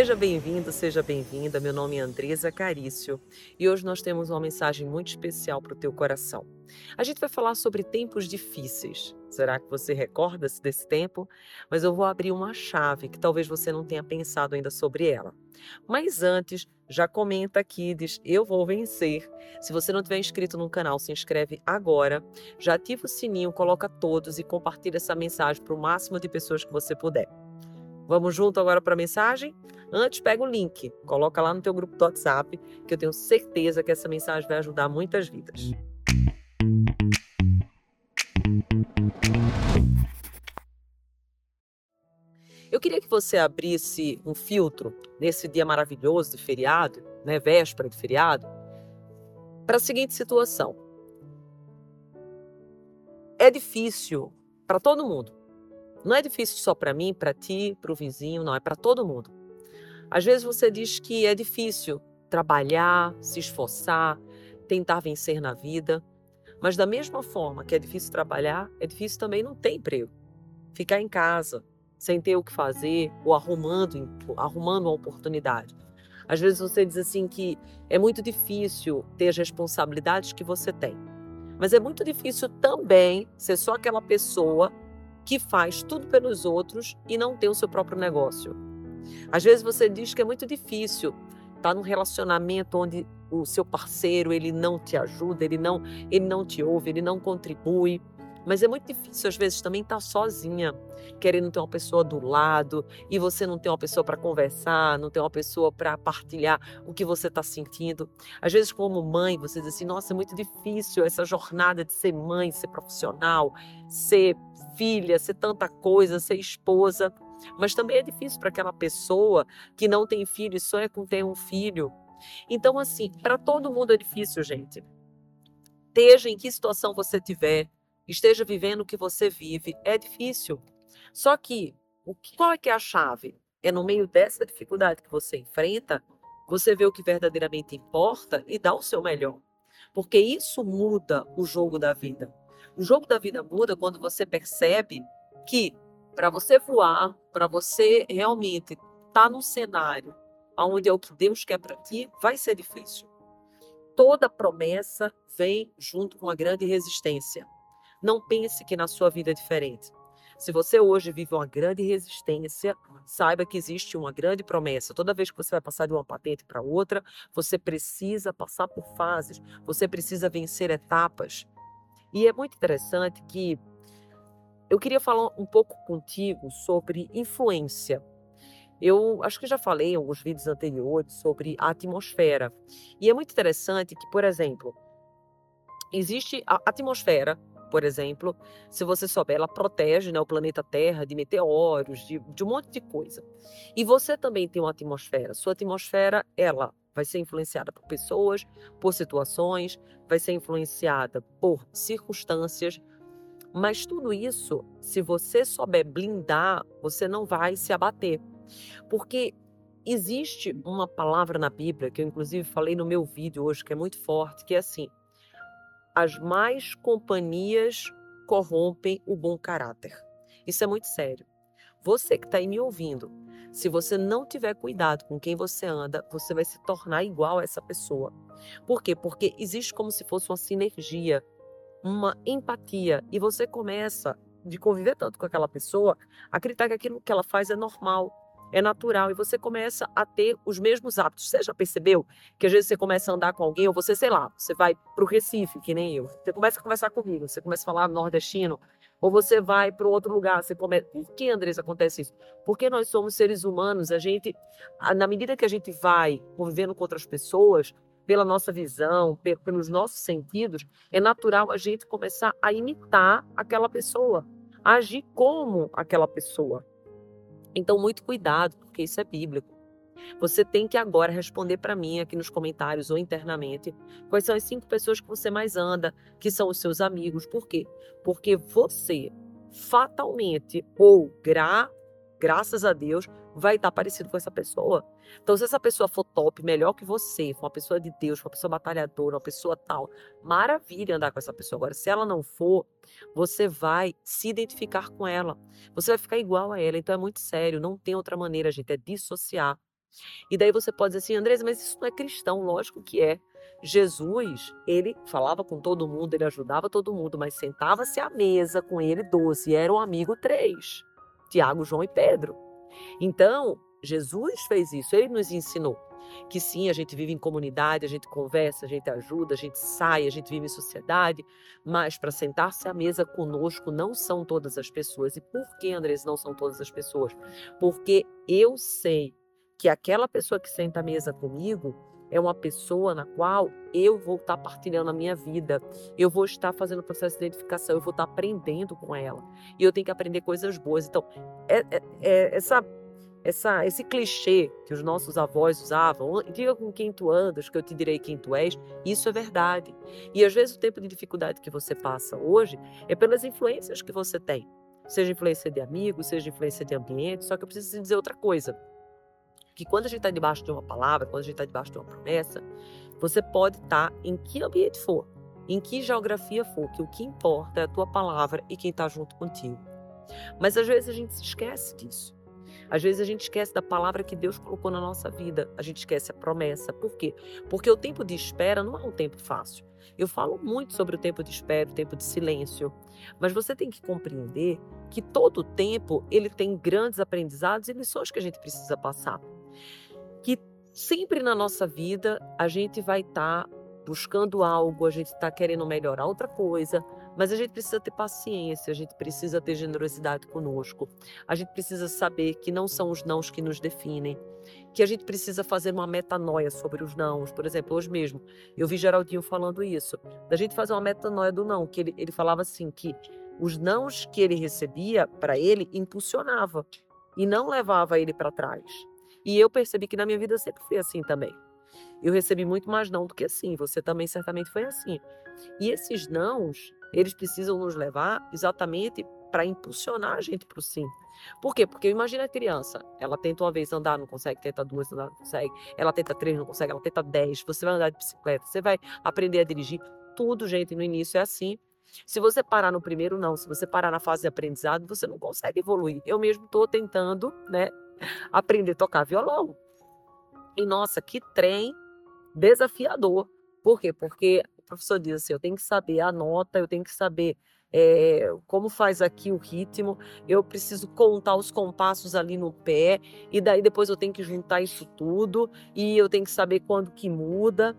Seja bem-vindo, seja bem-vinda. Meu nome é Andresa Carício e hoje nós temos uma mensagem muito especial para o teu coração. A gente vai falar sobre tempos difíceis. Será que você recorda-se desse tempo? Mas eu vou abrir uma chave que talvez você não tenha pensado ainda sobre ela. Mas antes, já comenta aqui, diz eu vou vencer. Se você não tiver inscrito no canal, se inscreve agora. Já ativa o sininho, coloca todos e compartilha essa mensagem para o máximo de pessoas que você puder. Vamos junto agora para a mensagem? Antes, pega o link, coloca lá no teu grupo do WhatsApp, que eu tenho certeza que essa mensagem vai ajudar muitas vidas. Eu queria que você abrisse um filtro nesse dia maravilhoso de feriado, né, véspera de feriado, para a seguinte situação. É difícil para todo mundo não é difícil só para mim, para ti, para o vizinho, não, é para todo mundo. Às vezes você diz que é difícil trabalhar, se esforçar, tentar vencer na vida, mas da mesma forma que é difícil trabalhar, é difícil também não ter emprego. Ficar em casa, sem ter o que fazer, ou arrumando, arrumando uma oportunidade. Às vezes você diz assim que é muito difícil ter as responsabilidades que você tem. Mas é muito difícil também ser só aquela pessoa que faz tudo pelos outros e não tem o seu próprio negócio. Às vezes você diz que é muito difícil estar num relacionamento onde o seu parceiro ele não te ajuda, ele não, ele não te ouve, ele não contribui. Mas é muito difícil, às vezes, também estar sozinha, querendo ter uma pessoa do lado e você não tem uma pessoa para conversar, não tem uma pessoa para partilhar o que você está sentindo. Às vezes, como mãe, você diz assim: nossa, é muito difícil essa jornada de ser mãe, ser profissional, ser filha, ser tanta coisa, ser esposa. Mas também é difícil para aquela pessoa que não tem filho e sonha com ter um filho. Então, assim, para todo mundo é difícil, gente. Esteja em que situação você estiver, esteja vivendo o que você vive, é difícil. Só que, qual é que é a chave? É no meio dessa dificuldade que você enfrenta, você vê o que verdadeiramente importa e dá o seu melhor. Porque isso muda o jogo da vida. O jogo da vida muda quando você percebe que para você voar, para você realmente estar tá num cenário onde é o que Deus quer para ti, vai ser difícil. Toda promessa vem junto com uma grande resistência. Não pense que na sua vida é diferente. Se você hoje vive uma grande resistência, saiba que existe uma grande promessa. Toda vez que você vai passar de uma patente para outra, você precisa passar por fases, você precisa vencer etapas. E é muito interessante que eu queria falar um pouco contigo sobre influência. Eu acho que já falei em alguns vídeos anteriores sobre a atmosfera. E é muito interessante que, por exemplo, existe a atmosfera por exemplo, se você souber, ela protege né, o planeta Terra de meteoros, de, de um monte de coisa. E você também tem uma atmosfera. Sua atmosfera, ela vai ser influenciada por pessoas, por situações, vai ser influenciada por circunstâncias. Mas tudo isso, se você souber blindar, você não vai se abater. Porque existe uma palavra na Bíblia, que eu inclusive falei no meu vídeo hoje, que é muito forte, que é assim: as más companhias corrompem o bom caráter. Isso é muito sério. Você que está aí me ouvindo, se você não tiver cuidado com quem você anda, você vai se tornar igual a essa pessoa. Por quê? Porque existe como se fosse uma sinergia, uma empatia, e você começa de conviver tanto com aquela pessoa, acreditar que aquilo que ela faz é normal, é natural e você começa a ter os mesmos hábitos. Você já percebeu que às vezes você começa a andar com alguém, ou você, sei lá, você vai para o Recife, que nem eu, você começa a conversar comigo, você começa a falar nordestino, ou você vai para outro lugar, você começa. Por que, Andressa, acontece isso? Porque nós somos seres humanos, a gente, na medida que a gente vai convivendo com outras pessoas, pela nossa visão, pelos nossos sentidos, é natural a gente começar a imitar aquela pessoa, agir como aquela pessoa. Então, muito cuidado, porque isso é bíblico. Você tem que agora responder para mim aqui nos comentários ou internamente quais são as cinco pessoas que você mais anda, que são os seus amigos. Por quê? Porque você fatalmente ou gra, graças a Deus vai estar parecido com essa pessoa. Então, se essa pessoa for top, melhor que você, for uma pessoa de Deus, for uma pessoa batalhadora, uma pessoa tal, maravilha andar com essa pessoa. Agora, se ela não for, você vai se identificar com ela. Você vai ficar igual a ela. Então, é muito sério. Não tem outra maneira, gente. É dissociar. E daí você pode dizer assim, Andrés, mas isso não é cristão. Lógico que é. Jesus, ele falava com todo mundo, ele ajudava todo mundo, mas sentava-se à mesa com ele doze, era um amigo três, Tiago, João e Pedro. Então, Jesus fez isso, ele nos ensinou que sim, a gente vive em comunidade, a gente conversa, a gente ajuda, a gente sai, a gente vive em sociedade, mas para sentar-se à mesa conosco não são todas as pessoas. E por que, Andrés, não são todas as pessoas? Porque eu sei que aquela pessoa que senta à mesa comigo, é uma pessoa na qual eu vou estar partilhando a minha vida, eu vou estar fazendo o processo de identificação, eu vou estar aprendendo com ela. E eu tenho que aprender coisas boas. Então, é, é, é essa, essa, esse clichê que os nossos avós usavam, diga com quem tu andas, que eu te direi quem tu és, isso é verdade. E às vezes o tempo de dificuldade que você passa hoje é pelas influências que você tem. Seja influência de amigos, seja influência de ambiente, só que eu preciso dizer outra coisa que quando a gente está debaixo de uma palavra, quando a gente está debaixo de uma promessa, você pode estar tá em que ambiente for, em que geografia for, que o que importa é a tua palavra e quem está junto contigo. Mas às vezes a gente se esquece disso. Às vezes a gente esquece da palavra que Deus colocou na nossa vida, a gente esquece a promessa. Por quê? Porque o tempo de espera não é um tempo fácil. Eu falo muito sobre o tempo de espera, o tempo de silêncio, mas você tem que compreender que todo tempo ele tem grandes aprendizados e lições que a gente precisa passar que sempre na nossa vida a gente vai estar tá buscando algo, a gente está querendo melhorar outra coisa, mas a gente precisa ter paciência, a gente precisa ter generosidade conosco, a gente precisa saber que não são os nãos que nos definem, que a gente precisa fazer uma metanoia sobre os nãos. Por exemplo, hoje mesmo, eu vi Geraldinho falando isso, da gente fazer uma metanoia do não, que ele, ele falava assim, que os nãos que ele recebia, para ele, impulsionava e não levava ele para trás. E eu percebi que na minha vida sempre fui assim também. Eu recebi muito mais não do que sim. Você também certamente foi assim. E esses nãos, eles precisam nos levar exatamente para impulsionar a gente para o sim. Por quê? Porque imagina a criança, ela tenta uma vez andar, não consegue, tenta duas, andar, não consegue, ela tenta três, não consegue, ela tenta dez, você vai andar de bicicleta, você vai aprender a dirigir, tudo, gente, no início é assim. Se você parar no primeiro, não. Se você parar na fase de aprendizado, você não consegue evoluir. Eu mesmo estou tentando, né, aprender a tocar violão. E nossa, que trem desafiador. Por quê? Porque o professor diz assim: eu tenho que saber a nota, eu tenho que saber é, como faz aqui o ritmo, eu preciso contar os compassos ali no pé, e daí depois eu tenho que juntar isso tudo, e eu tenho que saber quando que muda.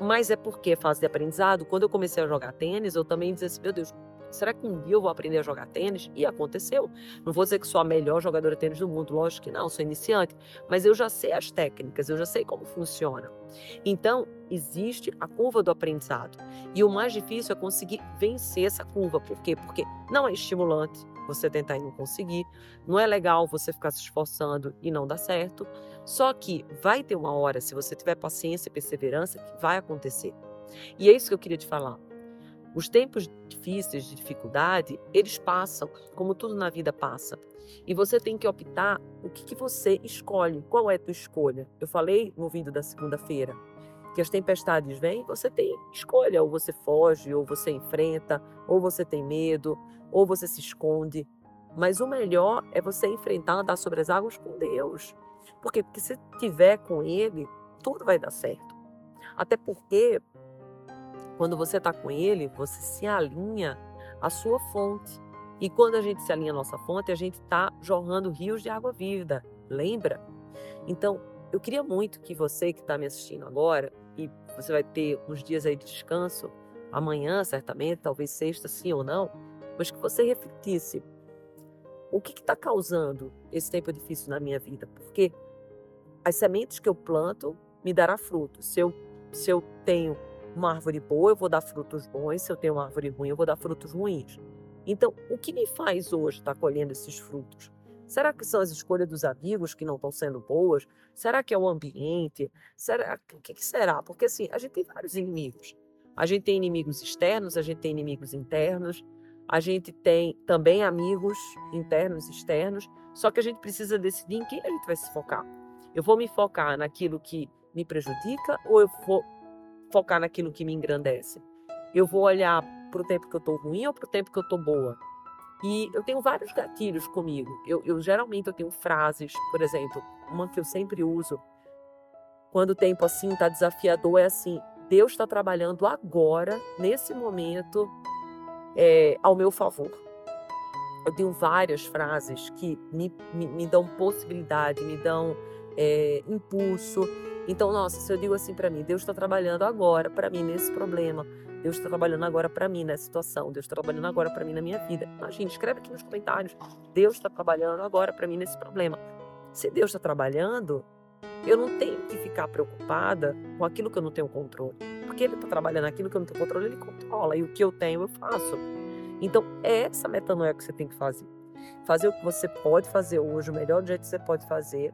Mas é porque é fase de aprendizado. Quando eu comecei a jogar tênis, eu também dizia assim: meu Deus, será que um dia eu vou aprender a jogar tênis? E aconteceu. Não vou dizer que sou a melhor jogadora de tênis do mundo, lógico que não, sou iniciante, mas eu já sei as técnicas, eu já sei como funciona. Então, existe a curva do aprendizado. E o mais difícil é conseguir vencer essa curva. Por quê? Porque não é estimulante você tentar e não conseguir, não é legal você ficar se esforçando e não dar certo. Só que vai ter uma hora, se você tiver paciência e perseverança, que vai acontecer. E é isso que eu queria te falar. Os tempos difíceis, de dificuldade, eles passam, como tudo na vida passa. E você tem que optar o que, que você escolhe, qual é a tua escolha. Eu falei no vídeo da segunda-feira que as tempestades vêm, você tem escolha, ou você foge, ou você enfrenta, ou você tem medo, ou você se esconde. Mas o melhor é você enfrentar, andar sobre as águas com Deus. Por quê? Porque se tiver com Ele, tudo vai dar certo. Até porque quando você está com ele, você se alinha à sua fonte. E quando a gente se alinha à nossa fonte, a gente está jorrando rios de água viva. Lembra? Então, eu queria muito que você que está me assistindo agora, e você vai ter uns dias aí de descanso, amanhã certamente, talvez sexta, sim ou não, mas que você refletisse o que está causando esse tempo difícil na minha vida? Porque as sementes que eu planto me dará frutos. Se eu, se eu tenho uma árvore boa, eu vou dar frutos bons. Se eu tenho uma árvore ruim, eu vou dar frutos ruins. Então, o que me faz hoje estar colhendo esses frutos? Será que são as escolhas dos amigos que não estão sendo boas? Será que é o ambiente? Será o que, que será? Porque assim, a gente tem vários inimigos. A gente tem inimigos externos, a gente tem inimigos internos. a gente tem também amigos internos e externos, só que a gente precisa decidir em quem a gente vai se focar. Eu vou me focar naquilo que me prejudica ou eu vou focar naquilo que me engrandece? Eu vou olhar para o tempo que eu estou ruim ou para o tempo que eu estou boa? E eu tenho vários gatilhos comigo. Eu, eu, geralmente eu tenho frases, por exemplo, uma que eu sempre uso quando o tempo assim está desafiador é assim: Deus está trabalhando agora, nesse momento, é, ao meu favor. Eu tenho várias frases que me, me, me dão possibilidade, me dão é, impulso. Então, nossa, se eu digo assim para mim, Deus está trabalhando agora para mim nesse problema, Deus está trabalhando agora para mim nessa situação, Deus está trabalhando agora para mim na minha vida. Imagina, escreve aqui nos comentários, Deus está trabalhando agora para mim nesse problema. Se Deus está trabalhando, eu não tenho que ficar preocupada com aquilo que eu não tenho controle. Porque Ele está trabalhando aquilo que eu não tenho controle, Ele controla. E o que eu tenho, eu faço. Então, é essa metanoia que você tem que fazer. Fazer o que você pode fazer hoje, o melhor jeito que você pode fazer,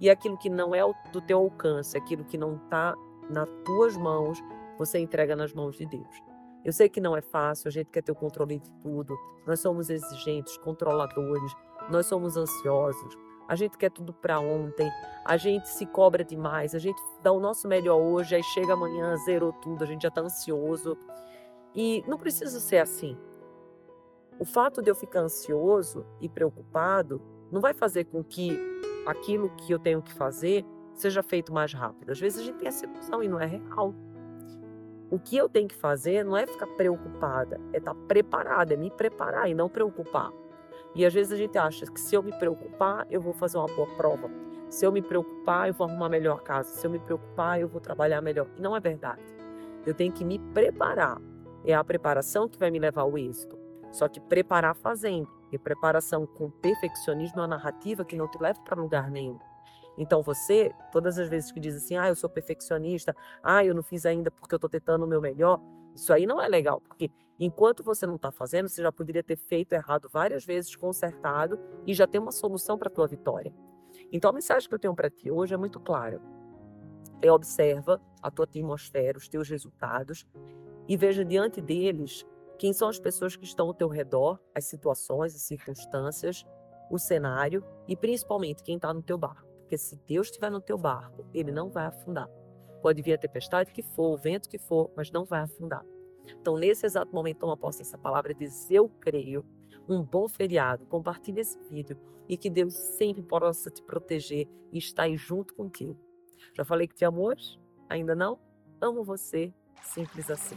e aquilo que não é do teu alcance, aquilo que não está nas tuas mãos, você entrega nas mãos de Deus. Eu sei que não é fácil, a gente quer ter o controle de tudo. Nós somos exigentes, controladores, nós somos ansiosos, a gente quer tudo para ontem, a gente se cobra demais, a gente dá o nosso melhor hoje, aí chega amanhã, zerou tudo, a gente já está ansioso. E não precisa ser assim. O fato de eu ficar ansioso e preocupado não vai fazer com que aquilo que eu tenho que fazer seja feito mais rápido. Às vezes a gente tem essa ilusão e não é real. O que eu tenho que fazer não é ficar preocupada, é estar tá preparada, é me preparar e não preocupar. E às vezes a gente acha que se eu me preocupar, eu vou fazer uma boa prova. Se eu me preocupar, eu vou arrumar melhor casa. Se eu me preocupar, eu vou trabalhar melhor. E não é verdade. Eu tenho que me preparar. É a preparação que vai me levar ao êxito. Só que preparar fazendo. E preparação com perfeccionismo é uma narrativa que não te leva para lugar nenhum. Então você, todas as vezes que diz assim, ah, eu sou perfeccionista, ah, eu não fiz ainda porque eu estou tentando o meu melhor, isso aí não é legal, porque enquanto você não está fazendo, você já poderia ter feito errado várias vezes, consertado e já tem uma solução para a tua vitória. Então a mensagem que eu tenho para ti hoje é muito clara. É observa a tua atmosfera, os teus resultados e veja diante deles quem são as pessoas que estão ao teu redor, as situações, as circunstâncias, o cenário e principalmente quem está no teu barco. Porque se Deus estiver no teu barco, ele não vai afundar. Pode vir a tempestade que for, o vento que for, mas não vai afundar. Então, nesse exato momento, toma posse dessa palavra e diz: Eu creio. Um bom feriado. Compartilhe esse vídeo e que Deus sempre possa te proteger e estar aí junto contigo. Já falei que te amo hoje? Ainda não? Amo você. Simples assim.